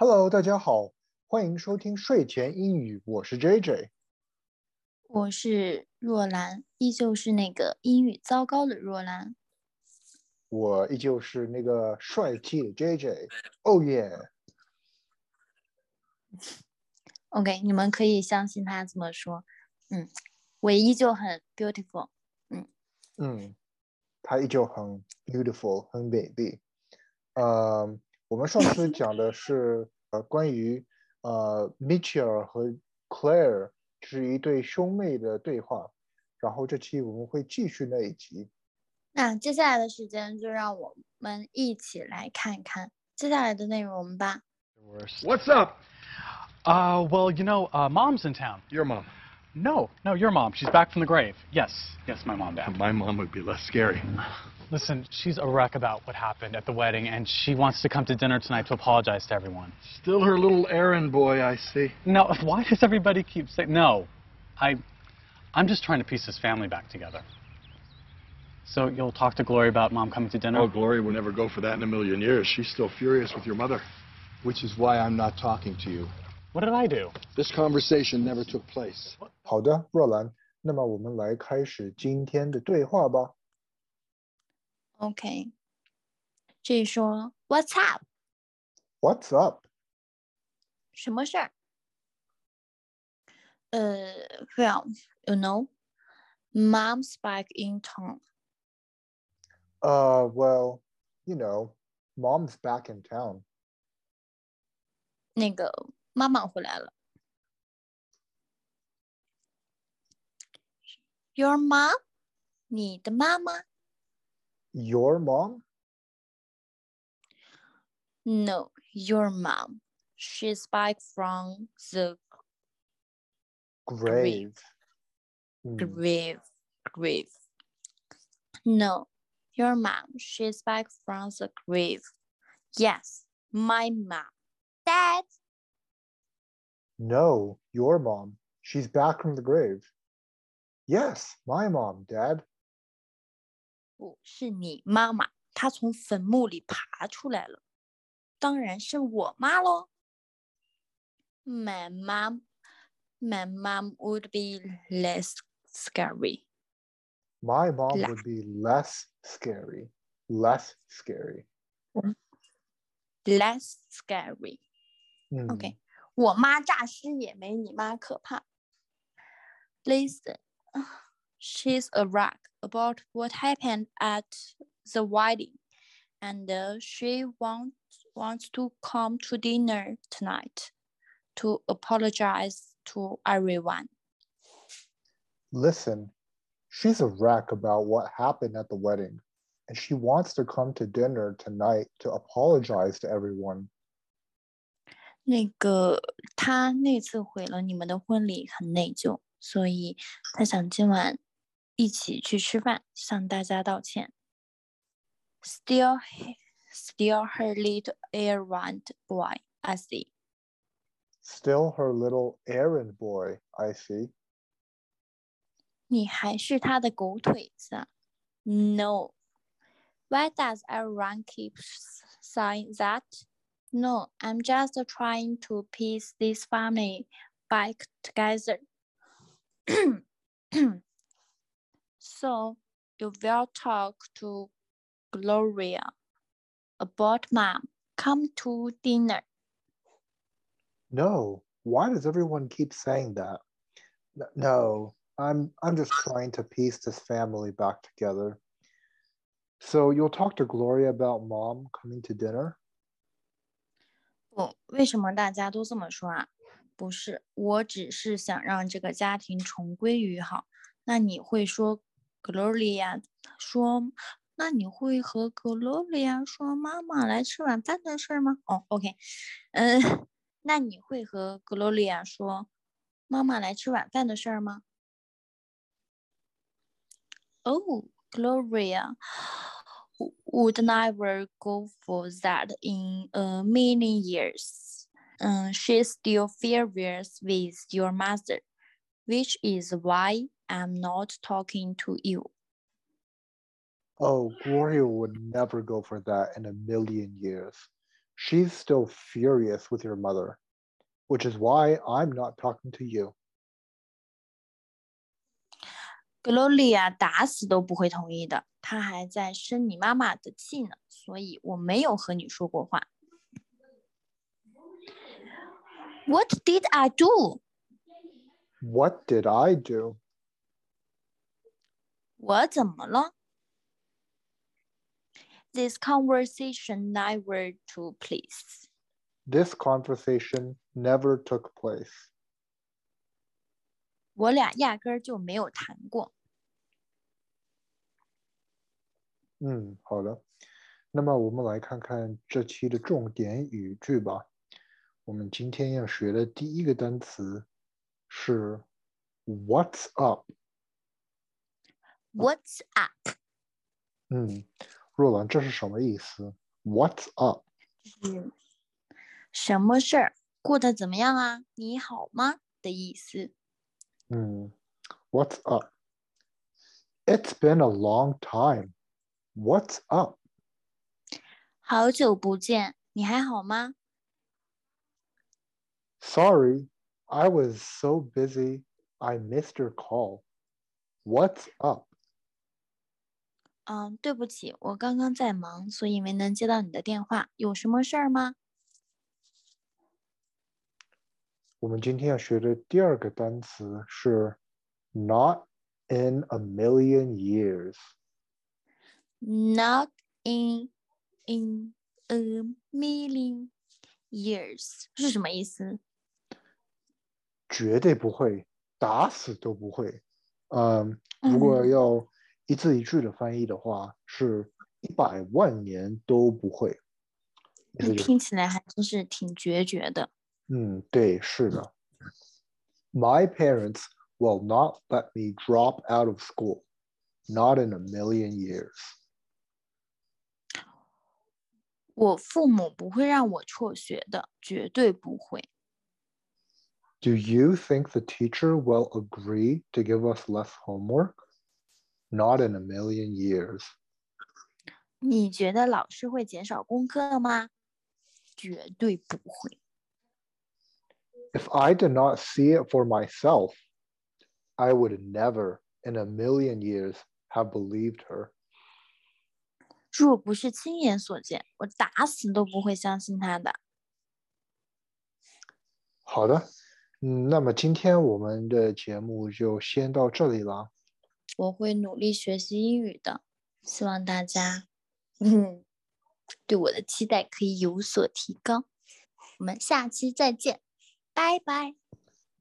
Hello，大家好，欢迎收听睡前英语，我是 JJ。我是若兰，依旧是那个英语糟糕的若兰。我依旧是那个帅气的 JJ。哦耶！OK，你们可以相信他这么说。嗯，我依旧很 beautiful。嗯，嗯，他依旧很 beautiful，很美丽。呃，我们上次讲的是呃关于呃 Mitchell 和 Claire 是一对兄妹的对话，然后这期我们会继续那一集。那接下来的时间就让我们一起来看看接下来的内容吧。What's up? Uh, well, you know, uh, mom's in town. Your mom. No, no, your mom. She's back from the grave. Yes, yes, my mom, dad. My mom would be less scary. Listen, she's a wreck about what happened at the wedding, and she wants to come to dinner tonight to apologize to everyone. Still her little errand boy, I see. No, why does everybody keep saying no? I, I'm just trying to piece this family back together. So you'll talk to Gloria about mom coming to dinner? Oh, Gloria would never go for that in a million years. She's still furious with your mother. which is why I'm not talking to you. What did I do? This conversation never took place. 好的，若兰，那么我们来开始今天的对话吧。 OK，这里说 What's up？ What's up？什么事儿？呃，Well, you know, mom's back in town. Uh, well, you know, mom's back in town. 那个妈妈回来了。Your mom？你的妈妈 your mom?？No, your mom. She's back from the Grave. 嗯 grave. Grave. No, your mom. She's back from the grave. Yes, my mom. Dad. No, your mom. She's back from the grave. Yes, my mom, Dad. 不是你妈妈，她从坟墓里爬出来了，当然是我妈喽。My mom, my mom would be less scary. My mom would be less scary. Less scary. Less scary. 嗯 OK，我妈诈尸也没你妈可怕。Listen, she's a wreck about what happened at the wedding, and uh, she wants wants to come to dinner tonight to apologize to everyone. Listen, she's a wreck about what happened at the wedding, and she wants to come to dinner tonight to apologize to everyone. 那个她那次毁了你们的婚礼，很内疚，所以她想今晚 一起去吃饭，向大家道歉。Still, he- still her little errand boy, I see. Still her little errand boy, I see. 你还是他的狗腿子啊？No. Why does everyone keep s- saying that? No, I'm just trying to piece this family back together. so you will talk to Gloria about mom. Come to dinner. No, why does everyone keep saying that? N- No, I'm I'm just trying to piece this family back together. So you'll talk to Gloria about mom coming to dinner? 不，为什么大家都这么说啊？不是，我只是想让这个家庭重归于好。那你会说 Gloria 说，那你会和 Gloria 说妈妈来吃晚饭的事儿吗？哦，OK，嗯，那你会和 Gloria 说妈妈来吃晚饭的事儿吗？Oh, Gloria w- would never go for that in a million years. Um, she's still furious with your mother, which is why I'm not talking to you. Oh, Gloria would never go for that in a million years. She's still furious with your mother, which is why I'm not talking to you. Gloria 打死都不会同意的，她还在生你妈妈的气呢，所以我没有和你说过话。What did I do？ What did I do? 我怎么了？This conversation never took place. This conversation never took place. 我俩压根儿就没有谈过。嗯，好的。那么我们来看看这期的重点语句吧。我们今天要学的第一个单词 是 "What's up"。 What's up？嗯，若兰，这是什么意思？What's up？是什么事儿？过得怎么样啊？你好吗？的意思。嗯，What's up? It's been a long time. What's up? 好久不见，你还好吗？ Sorry, I was so busy. I missed your call. What's up? 嗯，对不起，我刚刚在忙，所以没能接到你的电话。有什么事儿吗？我们今天要学的第二个单词是 "Not in a million years"。 Not in in a million years 是什么意思？ 绝对不会，打死都不会。嗯，如果嗯要一字一句的翻译的话，是一百万年都不会。意思就是听起来还真是挺决绝的。嗯，对，是的。My parents will not let me drop out of school. Not in a million years. 我父母不会让我辍学的，绝对不会。Do you think the teacher will agree to give us less homework? Not in a million years. 你觉得老师会减少功课吗？绝对不会。 If I did not see it for myself, I would never in a million years have believed her. 若不是亲眼所见，我打死都不会相信他的。好的， 嗯，那么今天我们的节目就先到这里了。我会努力学习英语的，希望大家，嗯，对我的期待可以有所提高。我们下期再见，拜拜。